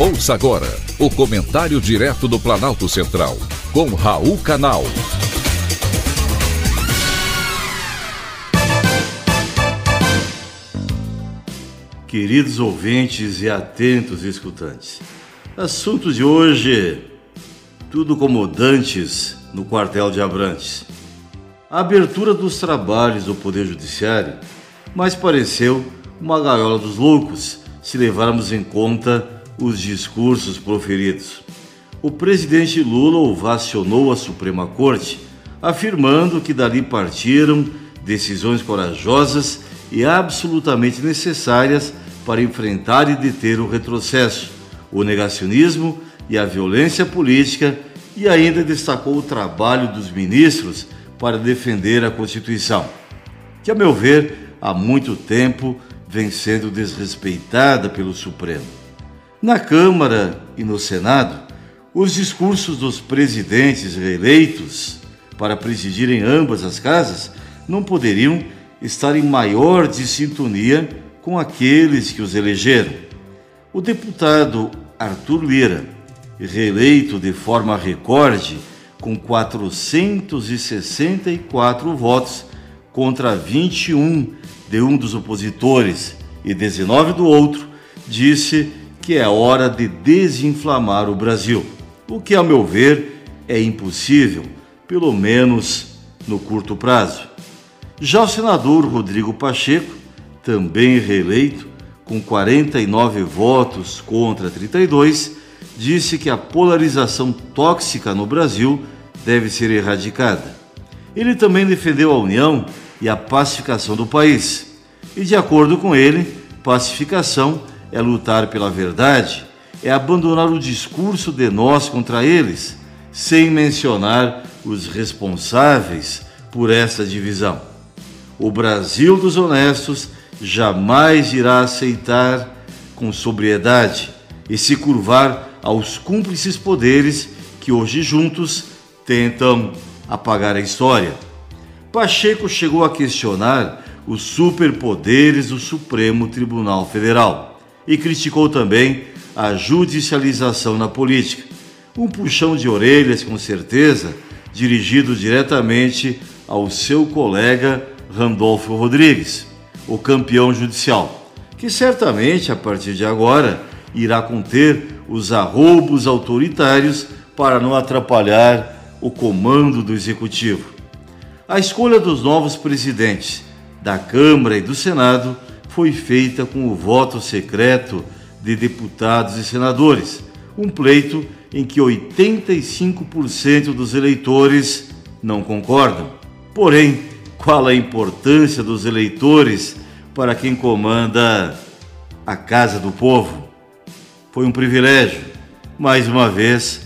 Ouça agora o comentário direto do Planalto Central, com Raul Canal. Queridos ouvintes e atentos escutantes, assunto de hoje: tudo como dantes no quartel de Abrantes. A abertura dos trabalhos do Poder Judiciário mais pareceu uma gaiola dos loucos se levarmos em conta os discursos proferidos. O presidente Lula ovacionou a Suprema Corte, afirmando que dali partiram decisões corajosas e absolutamente necessárias para enfrentar e deter o retrocesso, o negacionismo e a violência política, e ainda destacou o trabalho dos ministros para defender a Constituição, que, a meu ver, há muito tempo vem sendo desrespeitada pelo Supremo. Na Câmara e no Senado, os discursos dos presidentes reeleitos para presidirem ambas as casas não poderiam estar em maior de sintonia com aqueles que os elegeram. O deputado Arthur Lira, reeleito de forma recorde, com 464 votos contra 21 de um dos opositores e 19 do outro, disse que é hora de desinflamar o Brasil, o que, a meu ver, é impossível, pelo menos no curto prazo. Já o senador Rodrigo Pacheco, também reeleito, com 49 votos contra 32, disse que a polarização tóxica no Brasil deve ser erradicada. Ele também defendeu a união e a pacificação do país. E, de acordo com ele, pacificação é lutar pela verdade, é abandonar o discurso de nós contra eles, sem mencionar os responsáveis por essa divisão. O Brasil dos honestos jamais irá aceitar com sobriedade e se curvar aos cúmplices poderes que hoje juntos tentam apagar a história. Pacheco chegou a questionar os superpoderes do Supremo Tribunal Federal e criticou também a judicialização na política. Um puxão de orelhas, com certeza, dirigido diretamente ao seu colega Randolfo Rodrigues, o campeão judicial, que certamente a partir de agora irá conter os arroubos autoritários para não atrapalhar o comando do executivo. A escolha dos novos presidentes da Câmara e do Senado foi feita com o voto secreto de deputados e senadores, um pleito em que 85% dos eleitores não concordam. Porém, qual a importância dos eleitores para quem comanda a Casa do Povo? Foi um privilégio, mais uma vez,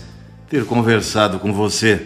ter conversado com você.